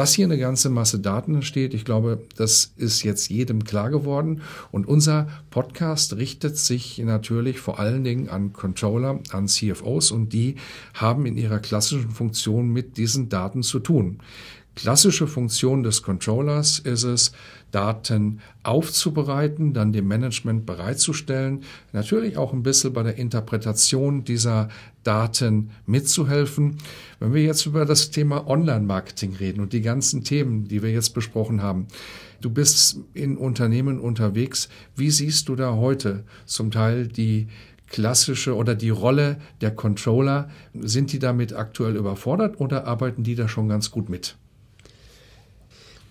Dass hier eine ganze Masse Daten entsteht, ich glaube, das ist jetzt jedem klar geworden. Und unser Podcast richtet sich natürlich vor allen Dingen an Controller, an CFOs und die haben in ihrer klassischen Funktion mit diesen Daten zu tun. Klassische Funktion des Controllers ist es, Daten aufzubereiten, dann dem Management bereitzustellen, natürlich auch ein bisschen bei der Interpretation dieser Daten mitzuhelfen. Wenn wir jetzt über das Thema Online-Marketing reden und die ganzen Themen, die wir jetzt besprochen haben, du bist in Unternehmen unterwegs, wie siehst du da heute zum Teil die klassische oder die Rolle der Controller? Sind die damit aktuell überfordert oder arbeiten die da schon ganz gut mit?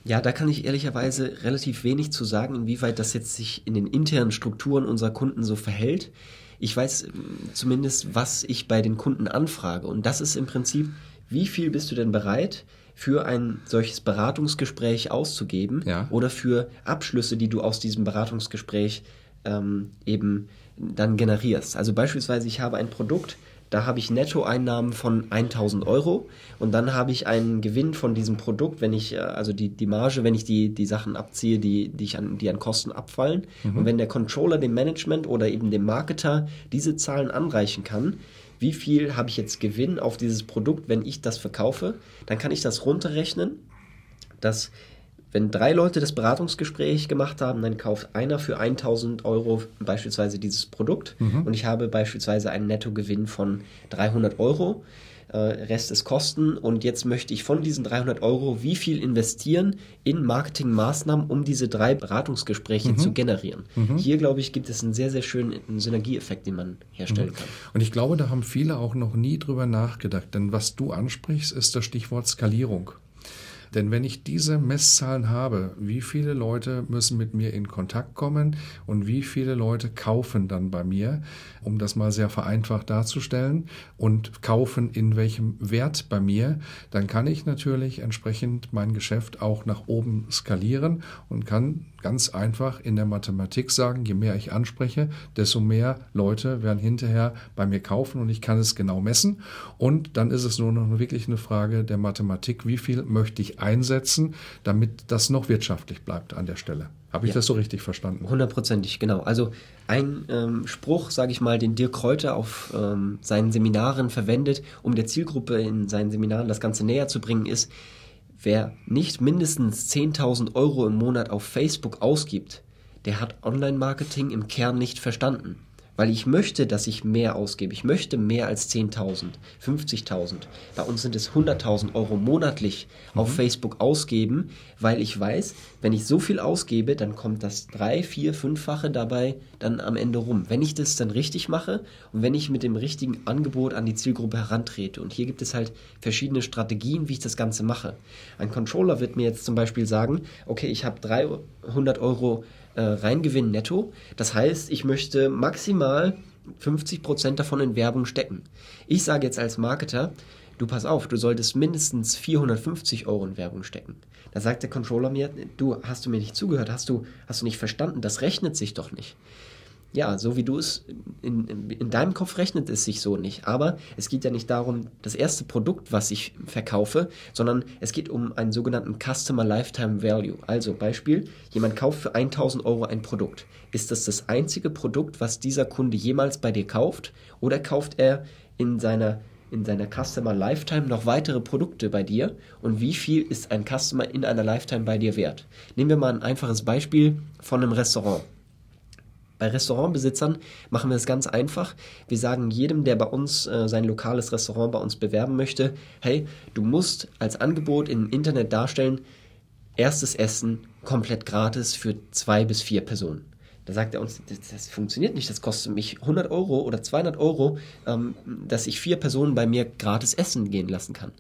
Ja, da kann ich ehrlicherweise relativ wenig zu sagen, inwieweit das jetzt sich in den internen Strukturen unserer Kunden so verhält. Ich weiß ähm, zumindest, was ich bei den Kunden anfrage. Und das ist im Prinzip, wie viel bist du denn bereit, für ein solches Beratungsgespräch auszugeben ja. oder für Abschlüsse, die du aus diesem Beratungsgespräch ähm, eben dann generierst. Also beispielsweise, ich habe ein Produkt, da habe ich Nettoeinnahmen von 1000 Euro und dann habe ich einen Gewinn von diesem Produkt, wenn ich, äh, also die, die Marge, wenn ich die, die Sachen abziehe, die, die, ich an, die an Kosten abfallen. Mhm. Und wenn der Controller dem Management oder eben dem Marketer diese Zahlen anreichen kann, wie viel habe ich jetzt Gewinn auf dieses Produkt, wenn ich das verkaufe, dann kann ich das runterrechnen, dass wenn drei Leute das Beratungsgespräch gemacht haben, dann kauft einer für 1000 Euro beispielsweise dieses Produkt mhm. und ich habe beispielsweise einen Nettogewinn von 300 Euro. Äh, Rest ist Kosten und jetzt möchte ich von diesen 300 Euro wie viel investieren in Marketingmaßnahmen, um diese drei Beratungsgespräche mhm. zu generieren. Mhm. Hier, glaube ich, gibt es einen sehr, sehr schönen Synergieeffekt, den man herstellen mhm. kann. Und ich glaube, da haben viele auch noch nie drüber nachgedacht, denn was du ansprichst, ist das Stichwort Skalierung. Denn wenn ich diese Messzahlen habe, wie viele Leute müssen mit mir in Kontakt kommen und wie viele Leute kaufen dann bei mir, um das mal sehr vereinfacht darzustellen, und kaufen in welchem Wert bei mir, dann kann ich natürlich entsprechend mein Geschäft auch nach oben skalieren und kann ganz einfach in der Mathematik sagen, je mehr ich anspreche, desto mehr Leute werden hinterher bei mir kaufen und ich kann es genau messen. Und dann ist es nur noch wirklich eine Frage der Mathematik, wie viel möchte ich einsetzen, damit das noch wirtschaftlich bleibt an der Stelle. Habe ich ja. das so richtig verstanden? Hundertprozentig, genau. Also ein ähm, Spruch, sage ich mal, den Dirk Kräuter auf ähm, seinen Seminaren verwendet, um der Zielgruppe in seinen Seminaren das Ganze näher zu bringen, ist, wer nicht mindestens 10.000 Euro im Monat auf Facebook ausgibt, der hat Online-Marketing im Kern nicht verstanden weil ich möchte, dass ich mehr ausgebe. Ich möchte mehr als 10.000, 50.000. Bei uns sind es 100.000 Euro monatlich mhm. auf Facebook ausgeben, weil ich weiß, wenn ich so viel ausgebe, dann kommt das drei, vier, fünffache dabei dann am Ende rum. Wenn ich das dann richtig mache und wenn ich mit dem richtigen Angebot an die Zielgruppe herantrete. Und hier gibt es halt verschiedene Strategien, wie ich das Ganze mache. Ein Controller wird mir jetzt zum Beispiel sagen, okay, ich habe 300 Euro äh, Reingewinn netto. Das heißt, ich möchte maximal 50% davon in Werbung stecken. Ich sage jetzt als Marketer, du pass auf, du solltest mindestens 450 Euro in Werbung stecken. Da sagt der Controller mir, du hast du mir nicht zugehört, hast du, hast du nicht verstanden, das rechnet sich doch nicht ja, so wie du es in, in, in, deinem Kopf rechnet es sich so nicht. Aber es geht ja nicht darum, das erste Produkt, was ich verkaufe, sondern es geht um einen sogenannten Customer Lifetime Value. Also Beispiel, jemand kauft für 1000 Euro ein Produkt. Ist das das einzige Produkt, was dieser Kunde jemals bei dir kauft? Oder kauft er in seiner in seiner Customer Lifetime noch weitere Produkte bei dir und wie viel ist ein Customer in einer Lifetime bei dir wert? Nehmen wir mal ein einfaches Beispiel von einem Restaurant. Bei Restaurantbesitzern machen wir es ganz einfach. Wir sagen jedem, der bei uns äh, sein lokales Restaurant bei uns bewerben möchte, hey, du musst als Angebot im Internet darstellen, erstes Essen komplett gratis für zwei bis vier Personen. Da sagt er uns, das, das funktioniert nicht, das kostet mich 100 Euro oder 200 Euro, ähm, dass ich vier Personen bei mir gratis essen gehen lassen kann.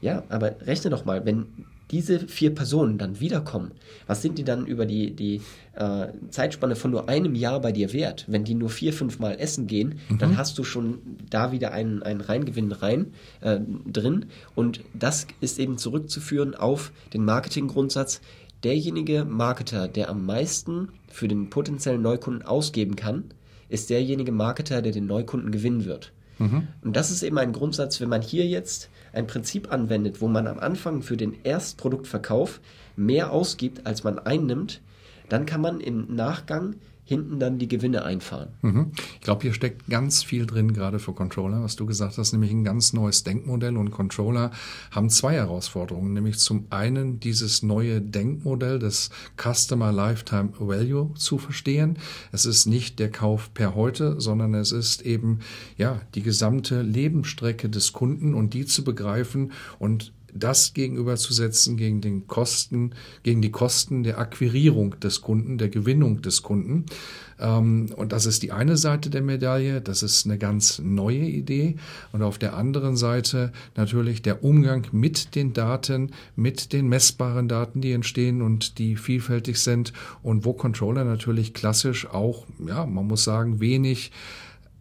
Ja, aber rechne doch mal, wenn diese vier Personen dann wiederkommen, was sind die dann über die, die äh, Zeitspanne von nur einem Jahr bei dir wert? Wenn die nur vier, fünf Mal essen gehen, mhm. dann hast du schon da wieder einen, einen Reingewinn rein äh, drin. Und das ist eben zurückzuführen auf den Marketinggrundsatz. Derjenige Marketer, der am meisten für den potenziellen Neukunden ausgeben kann, ist derjenige Marketer, der den Neukunden gewinnen wird. Mhm. Und das ist eben ein Grundsatz, wenn man hier jetzt ein Prinzip anwendet, wo man am Anfang für den Erstproduktverkauf mehr ausgibt, als man einnimmt, dann kann man im Nachgang hinten dann die Gewinne einfahren. Mhm. Ich glaube, hier steckt ganz viel drin, gerade für Controller, was du gesagt hast, nämlich ein ganz neues Denkmodell. Und Controller haben zwei Herausforderungen, nämlich zum einen dieses neue Denkmodell des Customer Lifetime Value zu verstehen. Es ist nicht der Kauf per heute, sondern es ist eben ja die gesamte Lebensstrecke des Kunden und die zu begreifen und das gegenüberzusetzen gegen den Kosten, gegen die Kosten der Akquirierung des Kunden, der Gewinnung des Kunden. Ähm, und das ist die eine Seite der Medaille. Das ist eine ganz neue Idee. Und auf der anderen Seite natürlich der Umgang mit den Daten, mit den messbaren Daten, die entstehen und die vielfältig sind und wo Controller natürlich klassisch auch, ja, man muss sagen, wenig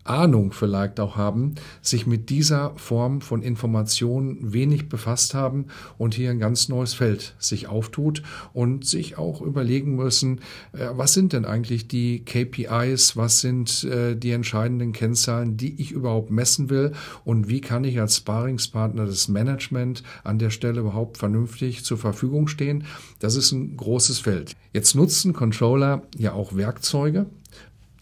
Ahnung vielleicht auch haben, sich mit dieser Form von Information wenig befasst haben und hier ein ganz neues Feld sich auftut und sich auch überlegen müssen, äh, was sind denn eigentlich die KPIs, was sind äh, die entscheidenden Kennzahlen, die ich überhaupt messen will und wie kann ich als Sparingspartner des Management an der Stelle überhaupt vernünftig zur Verfügung stehen. Das ist ein großes Feld. Jetzt nutzen Controller ja auch Werkzeuge,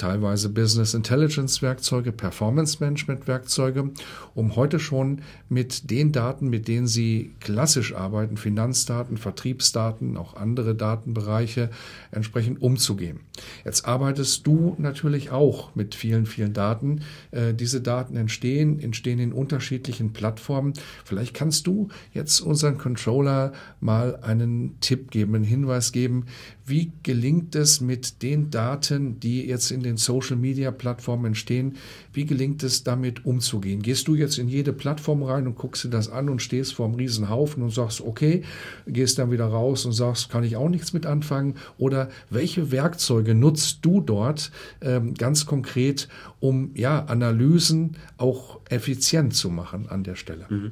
teilweise Business Intelligence Werkzeuge, Performance Management Werkzeuge, um heute schon mit den Daten, mit denen Sie klassisch arbeiten, Finanzdaten, Vertriebsdaten, auch andere Datenbereiche entsprechend umzugehen. Jetzt arbeitest du natürlich auch mit vielen, vielen Daten. Äh, diese Daten entstehen, entstehen in unterschiedlichen Plattformen. Vielleicht kannst du jetzt unseren Controller mal einen Tipp geben, einen Hinweis geben, wie gelingt es mit den Daten, die jetzt in den Social-Media-Plattformen entstehen, wie gelingt es damit umzugehen? Gehst du jetzt in jede Plattform rein und guckst dir das an und stehst vor einem Riesenhaufen und sagst, okay, gehst dann wieder raus und sagst, kann ich auch nichts mit anfangen? Oder welche Werkzeuge nutzt du dort ähm, ganz konkret, um ja, Analysen auch effizient zu machen an der Stelle? Mhm.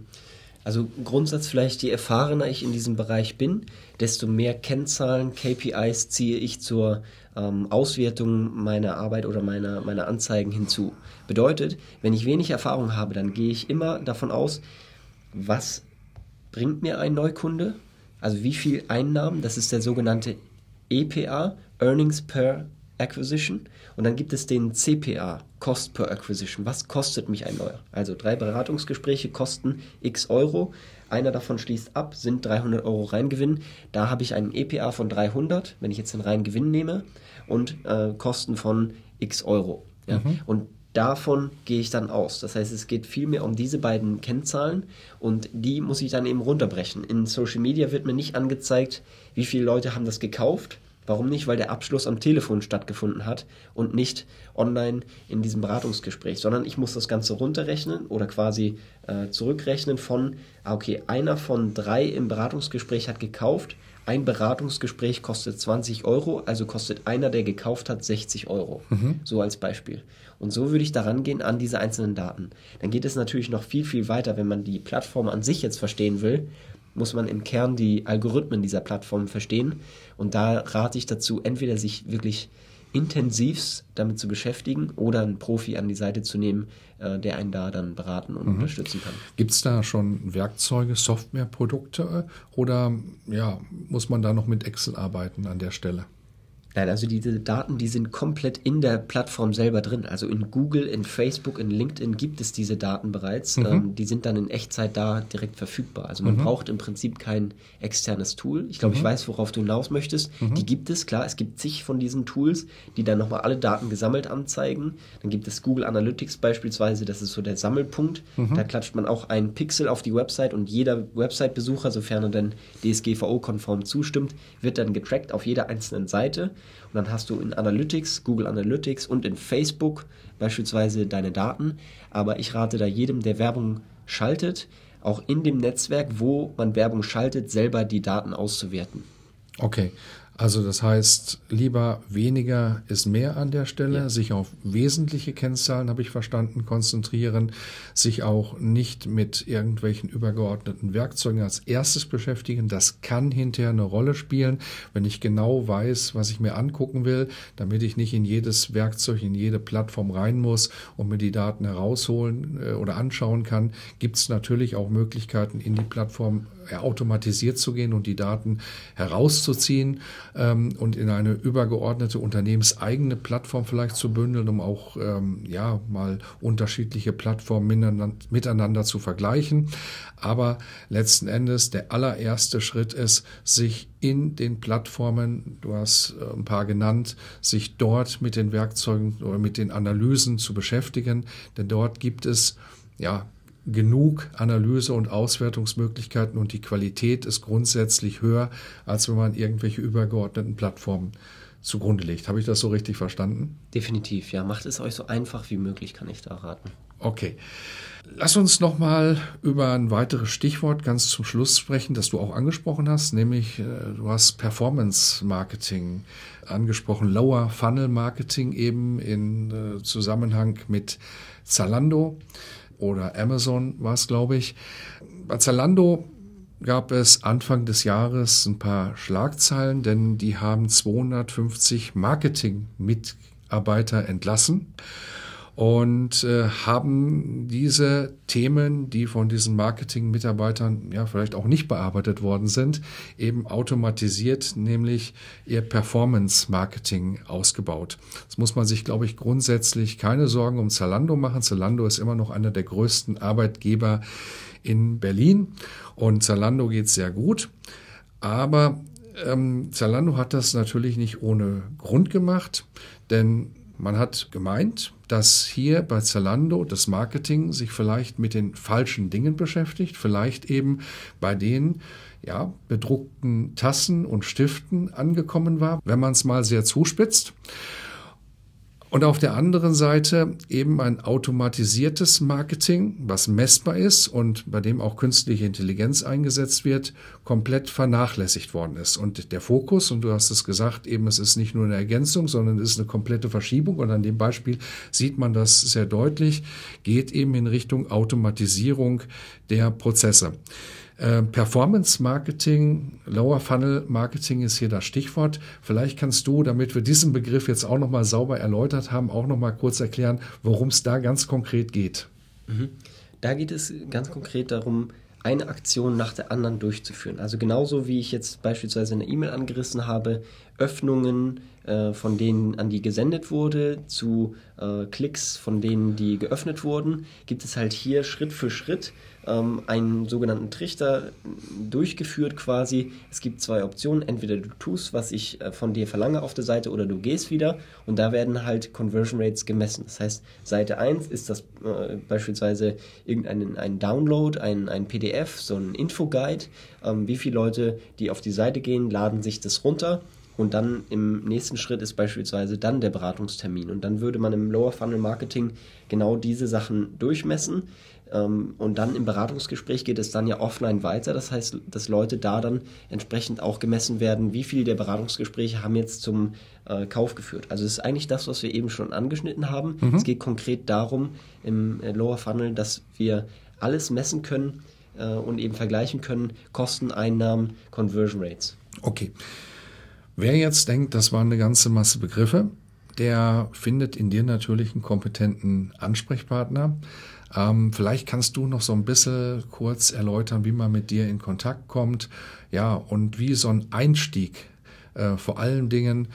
Also Grundsatz vielleicht, je erfahrener ich in diesem Bereich bin, desto mehr Kennzahlen, KPIs ziehe ich zur ähm, Auswertung meiner Arbeit oder meiner, meiner Anzeigen hinzu. Bedeutet, wenn ich wenig Erfahrung habe, dann gehe ich immer davon aus, was bringt mir ein Neukunde? Also wie viel Einnahmen, das ist der sogenannte EPA, Earnings per Acquisition. Und dann gibt es den CPA, Cost per Acquisition. Was kostet mich ein neuer? Also drei Beratungsgespräche kosten x Euro. Einer davon schließt ab, sind 300 Euro Reingewinn. Da habe ich einen EPA von 300, wenn ich jetzt den Reingewinn nehme, und äh, Kosten von x Euro. Ja? Mhm. Und davon gehe ich dann aus. Das heißt, es geht vielmehr um diese beiden Kennzahlen und die muss ich dann eben runterbrechen. In Social Media wird mir nicht angezeigt, wie viele Leute haben das gekauft, Warum nicht? Weil der Abschluss am Telefon stattgefunden hat und nicht online in diesem Beratungsgespräch, sondern ich muss das Ganze runterrechnen oder quasi äh, zurückrechnen von, ah, okay, einer von drei im Beratungsgespräch hat gekauft, ein Beratungsgespräch kostet 20 Euro, also kostet einer, der gekauft hat, 60 Euro. Mhm. So als Beispiel. Und so würde ich daran gehen an diese einzelnen Daten. Dann geht es natürlich noch viel, viel weiter, wenn man die Plattform an sich jetzt verstehen will muss man im Kern die Algorithmen dieser Plattform verstehen. Und da rate ich dazu, entweder sich wirklich intensivst damit zu beschäftigen oder einen Profi an die Seite zu nehmen, äh, der einen da dann beraten und mhm. unterstützen kann. Gibt es da schon Werkzeuge, Softwareprodukte oder ja, muss man da noch mit Excel arbeiten an der Stelle? Nein, also diese Daten, die sind komplett in der Plattform selber drin. Also in Google, in Facebook, in LinkedIn gibt es diese Daten bereits. Mhm. Ähm, die sind dann in Echtzeit da direkt verfügbar. Also man mhm. braucht im Prinzip kein externes Tool. Ich glaube, mhm. ich weiß, worauf du hinaus möchtest. Mhm. Die gibt es, klar. Es gibt zig von diesen Tools, die dann nochmal alle Daten gesammelt anzeigen. Dann gibt es Google Analytics beispielsweise. Das ist so der Sammelpunkt. Mhm. Da klatscht man auch einen Pixel auf die Website und jeder Website-Besucher, sofern er dann DSGVO-konform zustimmt, wird dann getrackt auf jeder einzelnen Seite Und dann hast du in Analytics, Google Analytics und in Facebook beispielsweise deine Daten. Aber ich rate da jedem, der Werbung schaltet, auch in dem Netzwerk, wo man Werbung schaltet, selber die Daten auszuwerten. Okay, also das heißt, lieber weniger ist mehr an der Stelle, ja. sich auf wesentliche Kennzahlen, habe ich verstanden, konzentrieren, sich auch nicht mit irgendwelchen übergeordneten Werkzeugen als erstes beschäftigen. Das kann hinterher eine Rolle spielen, wenn ich genau weiß, was ich mir angucken will, damit ich nicht in jedes Werkzeug, in jede Plattform rein muss und mir die Daten herausholen äh, oder anschauen kann, gibt es natürlich auch Möglichkeiten, in die Plattform automatisiert zu gehen und die Daten herauszuziehen ähm, und in eine übergeordnete unternehmenseigene Plattform vielleicht zu bündeln, um auch ähm, ja mal unterschiedliche Plattformen miteinander, miteinander zu vergleichen. Aber letzten Endes der allererste Schritt ist, sich in den Plattformen, du hast äh, ein paar genannt, sich dort mit den Werkzeugen oder mit den Analysen zu beschäftigen, denn dort gibt es ja genug Analyse- und Auswertungsmöglichkeiten und die Qualität ist grundsätzlich höher, als wenn man irgendwelche übergeordneten Plattformen zugrunde legt. Habe ich das so richtig verstanden? Definitiv, ja. Macht es euch so einfach wie möglich, kann ich da raten. Okay. Lass uns nochmal über ein weiteres Stichwort ganz zum Schluss sprechen, das du auch angesprochen hast, nämlich äh, du hast Performance Marketing angesprochen, Lower Funnel Marketing eben in äh, Zusammenhang mit Zalando oder Amazon war es, glaube ich. Bei Zalando gab es Anfang des Jahres ein paar Schlagzeilen, denn die haben 250 Marketing-Mitarbeiter entlassen und äh, haben diese Themen, die von diesen Marketing-Mitarbeitern ja vielleicht auch nicht bearbeitet worden sind, eben automatisiert, nämlich ihr Performance-Marketing ausgebaut. Das muss man sich, glaube ich, grundsätzlich keine Sorgen um Zalando machen. Zalando ist immer noch einer der größten Arbeitgeber in Berlin und Zalando geht sehr gut. Aber ähm, Zalando hat das natürlich nicht ohne Grund gemacht, denn man hat gemeint, dass hier bei Zalando das Marketing sich vielleicht mit den falschen Dingen beschäftigt, vielleicht eben bei den ja, bedruckten Tassen und Stiften angekommen war, wenn man es mal sehr zuspitzt. Und auf der anderen Seite eben ein automatisiertes Marketing, was messbar ist und bei dem auch künstliche Intelligenz eingesetzt wird, komplett vernachlässigt worden ist. Und der Fokus, und du hast es gesagt, eben es ist nicht nur eine Ergänzung, sondern es ist eine komplette Verschiebung. Und an dem Beispiel sieht man das sehr deutlich, geht eben in Richtung Automatisierung der Prozesse. Äh, Performance Marketing, Lower Funnel Marketing ist hier das Stichwort. Vielleicht kannst du, damit wir diesen Begriff jetzt auch nochmal sauber erläutert haben, auch nochmal kurz erklären, worum es da ganz konkret geht. Mhm. Da geht es ganz konkret darum, eine Aktion nach der anderen durchzuführen. Also genauso wie ich jetzt beispielsweise eine E-Mail angerissen habe, Öffnungen, äh, von denen an die gesendet wurde, zu äh, Klicks, von denen die geöffnet wurden, gibt es halt hier Schritt für Schritt ähm, einen sogenannten Trichter durchgeführt quasi. Es gibt zwei Optionen. Entweder du tust, was ich äh, von dir verlange auf der Seite oder du gehst wieder und da werden halt Conversion Rates gemessen. Das heißt, Seite 1 ist das äh, beispielsweise irgendein ein Download, ein, ein PDF, so ein Infoguide. Ähm, wie viele Leute, die auf die Seite gehen, laden sich das runter und dann im nächsten Schritt ist beispielsweise dann der Beratungstermin. Und dann würde man im Lower Funnel Marketing genau diese Sachen durchmessen. Ähm, und dann im Beratungsgespräch geht es dann ja offline weiter. Das heißt, dass Leute da dann entsprechend auch gemessen werden, wie viele der Beratungsgespräche haben jetzt zum äh, Kauf geführt. Also es ist eigentlich das, was wir eben schon angeschnitten haben. Mhm. Es geht konkret darum im äh, Lower Funnel, dass wir alles messen können äh, und eben vergleichen können, Kosten, Einnahmen, Conversion Rates. Okay. Wer jetzt denkt, das waren eine ganze Masse Begriffe, der findet in dir natürlich einen kompetenten Ansprechpartner. Ähm, vielleicht kannst du noch so ein bisschen kurz erläutern, wie man mit dir in Kontakt kommt, ja, und wie so ein Einstieg äh, vor allen Dingen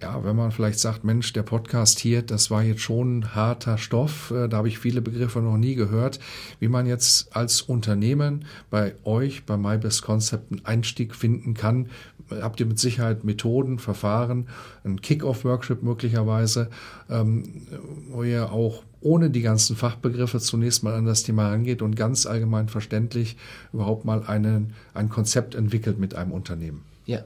ja, wenn man vielleicht sagt, Mensch, der Podcast hier, das war jetzt schon harter Stoff, äh, da habe ich viele Begriffe noch nie gehört, wie man jetzt als Unternehmen bei euch, bei MyBest Concept einen Einstieg finden kann. Habt ihr mit Sicherheit Methoden, Verfahren, einen Kick-Off-Workshop möglicherweise, ähm, wo ihr auch ohne die ganzen Fachbegriffe zunächst mal an das Thema rangeht und ganz allgemein verständlich überhaupt mal einen, ein Konzept entwickelt mit einem Unternehmen. Ja,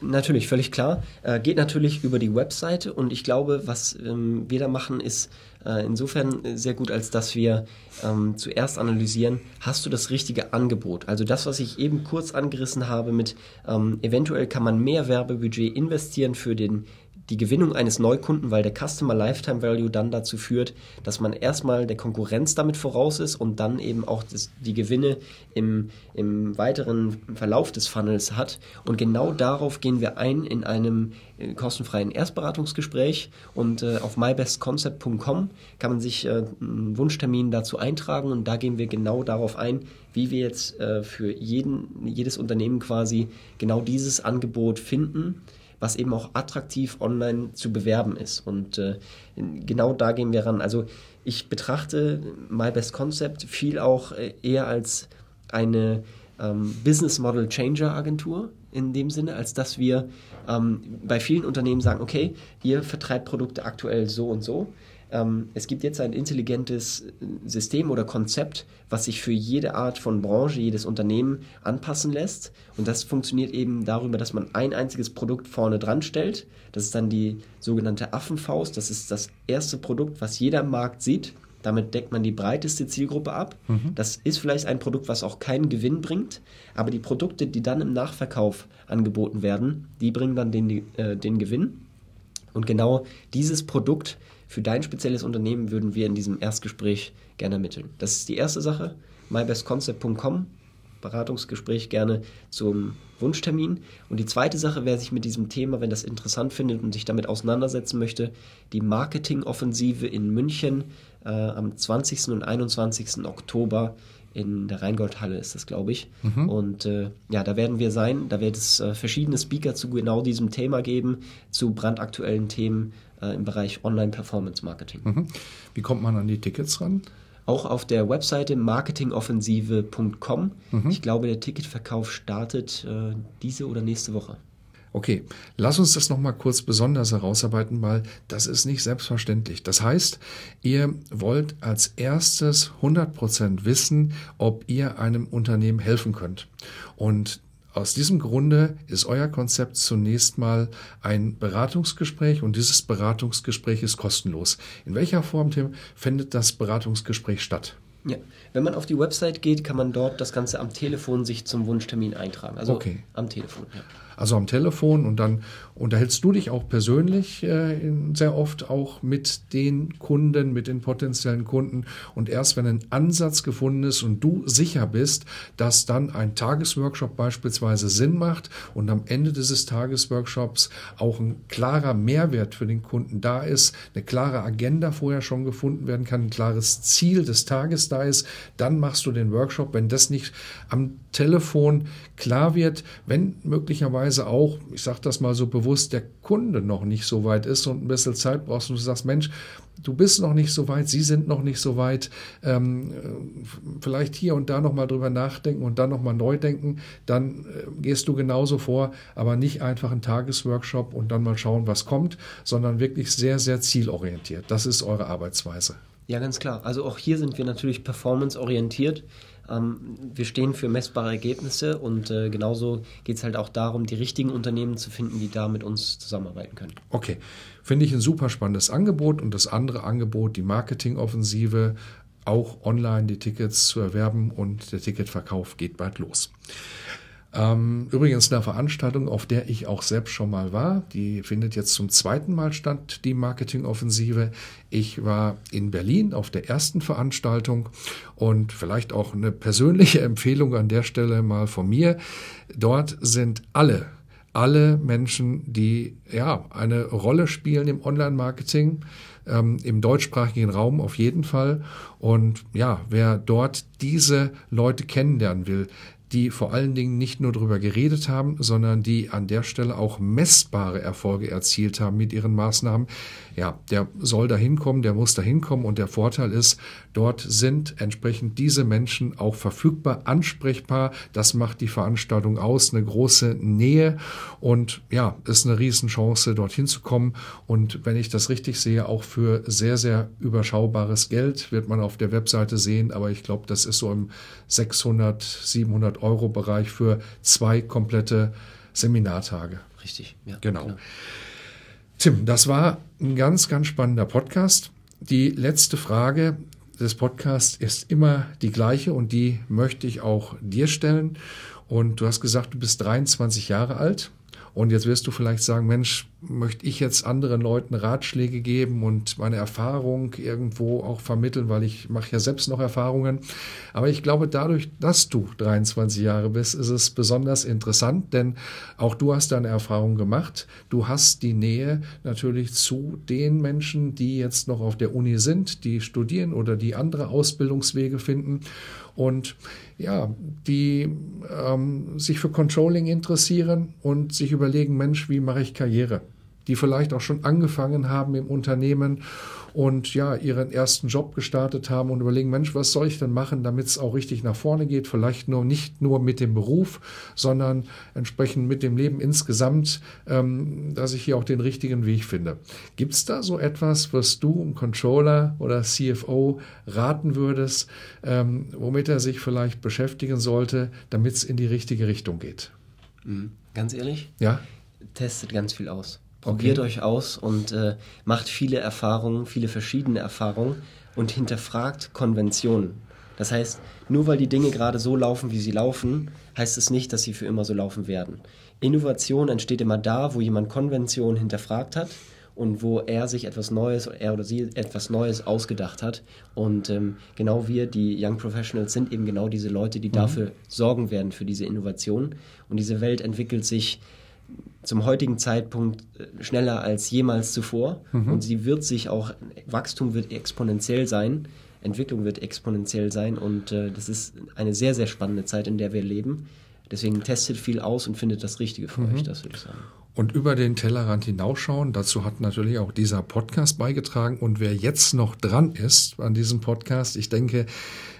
Natürlich, völlig klar. Äh, geht natürlich über die Webseite und ich glaube, was ähm, wir da machen, ist äh, insofern sehr gut, als dass wir ähm, zuerst analysieren, hast du das richtige Angebot? Also das, was ich eben kurz angerissen habe mit ähm, eventuell kann man mehr Werbebudget investieren für den die Gewinnung eines Neukunden, weil der Customer Lifetime Value dann dazu führt, dass man erstmal der Konkurrenz damit voraus ist und dann eben auch das, die Gewinne im, im weiteren Verlauf des Funnels hat. Und genau darauf gehen wir ein in einem äh, kostenfreien Erstberatungsgespräch. Und äh, auf mybestconcept.com kann man sich äh, einen Wunschtermin dazu eintragen. Und da gehen wir genau darauf ein, wie wir jetzt äh, für jeden, jedes Unternehmen quasi genau dieses Angebot finden was eben auch attraktiv online zu bewerben ist. Und äh, genau da gehen wir ran. Also ich betrachte My Best Concept viel auch äh, eher als eine ähm, Business Model Changer Agentur in dem Sinne, als dass wir ähm, bei vielen Unternehmen sagen, okay, ihr vertreibt Produkte aktuell so und so es gibt jetzt ein intelligentes äh, System oder Konzept, was sich für jede Art von Branche, jedes Unternehmen anpassen lässt. Und das funktioniert eben darüber, dass man ein einziges Produkt vorne dran stellt. Das ist dann die sogenannte Affenfaust. Das ist das erste Produkt, was jeder im Markt sieht. Damit deckt man die breiteste Zielgruppe ab. Mhm. Das ist vielleicht ein Produkt, was auch keinen Gewinn bringt, aber die Produkte, die dann im Nachverkauf angeboten werden, die bringen dann den, äh, den Gewinn. Und genau dieses Produkt für dein spezielles Unternehmen würden wir in diesem Erstgespräch gerne ermitteln. Das ist die erste Sache. mybestconcept.com, Beratungsgespräch gerne zum Wunschtermin. Und die zweite Sache, wer sich mit diesem Thema, wenn das interessant findet und sich damit auseinandersetzen möchte, die Marketingoffensive in München äh, am 20. und 21. Oktober in der Rheingoldhalle ist das, glaube ich. Mhm. Und äh, ja, da werden wir sein. Da wird es äh, verschiedene Speaker zu genau diesem Thema geben, zu brandaktuellen Themen äh, im Bereich Online-Performance-Marketing. Mhm. Wie kommt man an die Tickets ran? Auch auf der Webseite marketingoffensive.com. Mhm. Ich glaube, der Ticketverkauf startet äh, diese oder nächste Woche. Okay, lass uns das nochmal kurz besonders herausarbeiten, weil das ist nicht selbstverständlich. Das heißt, ihr wollt als erstes 100% wissen, ob ihr einem Unternehmen helfen könnt. Und aus diesem Grunde ist euer Konzept zunächst mal ein Beratungsgespräch und dieses Beratungsgespräch ist kostenlos. In welcher Form, Tim, findet das Beratungsgespräch statt? Ja, wenn man auf die Website geht, kann man dort das Ganze am Telefon sich zum Wunschtermin eintragen. Also okay. am Telefon, ja also am Telefon und dann unterhältst du dich auch persönlich äh, sehr oft auch mit den Kunden, mit den potenziellen Kunden und erst wenn ein Ansatz gefunden ist und du sicher bist, dass dann ein Tagesworkshop beispielsweise Sinn macht und am Ende dieses Tagesworkshops auch ein klarer Mehrwert für den Kunden da ist, eine klare Agenda vorher schon gefunden werden kann, ein klares Ziel des Tages da ist, dann machst du den Workshop. Wenn das nicht am Telefon klar wird, wenn möglicherweise auch, ich sage das mal so bewusst, der Kunde noch nicht so weit ist und ein bisschen Zeit brauchst und du sagst, Mensch, du bist noch nicht so weit, sie sind noch nicht so weit, ähm, vielleicht hier und da nochmal drüber nachdenken und dann nochmal neu denken, dann äh, gehst du genauso vor, aber nicht einfach ein Tagesworkshop und dann mal schauen, was kommt, sondern wirklich sehr, sehr zielorientiert. Das ist eure Arbeitsweise. Ja, ganz klar. Also auch hier sind wir natürlich performanceorientiert. Ähm, wir stehen für messbare Ergebnisse und äh, genauso geht es halt auch darum, die richtigen Unternehmen zu finden, die da mit uns zusammenarbeiten können. Okay, finde ich ein super spannendes Angebot und das andere Angebot, die Marketingoffensive, auch online die Tickets zu erwerben und der Ticketverkauf geht bald los. Ähm, übrigens eine Veranstaltung, auf der ich auch selbst schon mal war. Die findet jetzt zum zweiten Mal statt, die Marketingoffensive. Ich war in Berlin auf der ersten Veranstaltung und vielleicht auch eine persönliche Empfehlung an der Stelle mal von mir. Dort sind alle alle Menschen, die ja eine Rolle spielen im Online-Marketing, ähm, im deutschsprachigen Raum auf jeden Fall. Und ja, wer dort diese Leute kennenlernen will, die vor allen Dingen nicht nur darüber geredet haben, sondern die an der Stelle auch messbare Erfolge erzielt haben mit ihren Maßnahmen. Ja, der soll da hinkommen, der muss da hinkommen und der Vorteil ist, dort sind entsprechend diese Menschen auch verfügbar, ansprechbar. Das macht die Veranstaltung aus, eine große Nähe und ja, ist eine Riesenchance, dorthin zu kommen. Und wenn ich das richtig sehe, auch für sehr, sehr überschaubares Geld wird man auf der Webseite sehen, aber ich glaube, das ist so im 600, 700 Euro Bereich für zwei komplette Seminartage. Richtig, ja. Genau. Tim, das war ein ganz, ganz spannender Podcast. Die letzte Frage des Podcasts ist immer die gleiche und die möchte ich auch dir stellen. Und du hast gesagt, du bist 23 Jahre alt. Und jetzt wirst du vielleicht sagen, Mensch, möchte ich jetzt anderen Leuten Ratschläge geben und meine Erfahrung irgendwo auch vermitteln, weil ich mache ja selbst noch Erfahrungen. Aber ich glaube, dadurch, dass du 23 Jahre bist, ist es besonders interessant, denn auch du hast deine Erfahrung gemacht. Du hast die Nähe natürlich zu den Menschen, die jetzt noch auf der Uni sind, die studieren oder die andere Ausbildungswege finden und ja, die ähm, sich für Controlling interessieren und sich überlegen, Mensch, wie mache ich Karriere? Die vielleicht auch schon angefangen haben im Unternehmen und ja, ihren ersten Job gestartet haben und überlegen, Mensch, was soll ich denn machen, damit es auch richtig nach vorne geht? Vielleicht nur nicht nur mit dem Beruf, sondern entsprechend mit dem Leben insgesamt, ähm, dass ich hier auch den richtigen Weg finde. Gibt es da so etwas, was du einem Controller oder CFO raten würdest, ähm, womit er sich vielleicht beschäftigen sollte, damit es in die richtige Richtung geht? Mhm. Ganz ehrlich? Ja. Testet ganz viel aus. Probiert okay. euch aus und äh, macht viele Erfahrungen, viele verschiedene Erfahrungen und hinterfragt Konventionen. Das heißt, nur weil die Dinge gerade so laufen, wie sie laufen, heißt es nicht, dass sie für immer so laufen werden. Innovation entsteht immer da, wo jemand Konventionen hinterfragt hat und wo er sich etwas Neues, er oder sie etwas Neues ausgedacht hat. Und ähm, genau wir, die Young Professionals, sind eben genau diese Leute, die mhm. dafür sorgen werden, für diese Innovation. Und diese Welt entwickelt sich zum heutigen Zeitpunkt äh, schneller als jemals zuvor mhm. und sie wird sich auch, Wachstum wird exponentiell sein, Entwicklung wird exponentiell sein und äh, das ist eine sehr, sehr spannende Zeit, in der wir leben. Deswegen testet viel aus und findet das Richtige für mhm. euch, das würde ich sagen. Und über den Tellerrand hinausschauen, dazu hat natürlich auch dieser Podcast beigetragen. Und wer jetzt noch dran ist an diesem Podcast, ich denke,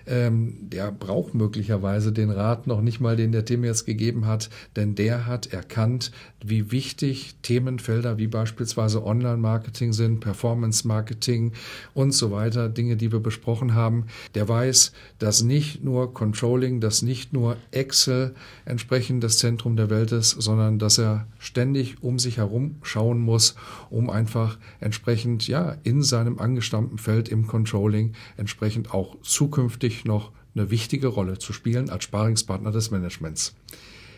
ähm, der braucht möglicherweise den Rat noch nicht mal, den der Tim jetzt gegeben hat, denn der hat erkannt, wie wichtig Themenfelder wie beispielsweise Online-Marketing sind, Performance-Marketing und so weiter, Dinge, die wir besprochen haben. Der weiß, dass nicht nur Controlling, dass nicht nur Excel entsprechend das Zentrum der Welt ist, sondern dass er ständig um sich herum schauen muss, um einfach entsprechend ja in seinem angestammten Feld im Controlling entsprechend auch zukünftig noch eine wichtige Rolle zu spielen als Sparingspartner des Managements.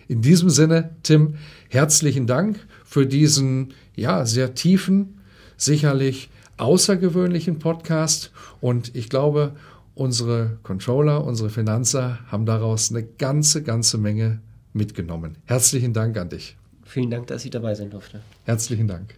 In diesem Sinne, Tim, herzlichen Dank für diesen ja sehr tiefen, sicherlich außergewöhnlichen Podcast und ich glaube, unsere Controller, unsere Finanzer haben daraus eine ganze, ganze Menge mitgenommen. Herzlichen Dank an dich. Vielen Dank, dass ich dabei sein durfte. Herzlichen Dank.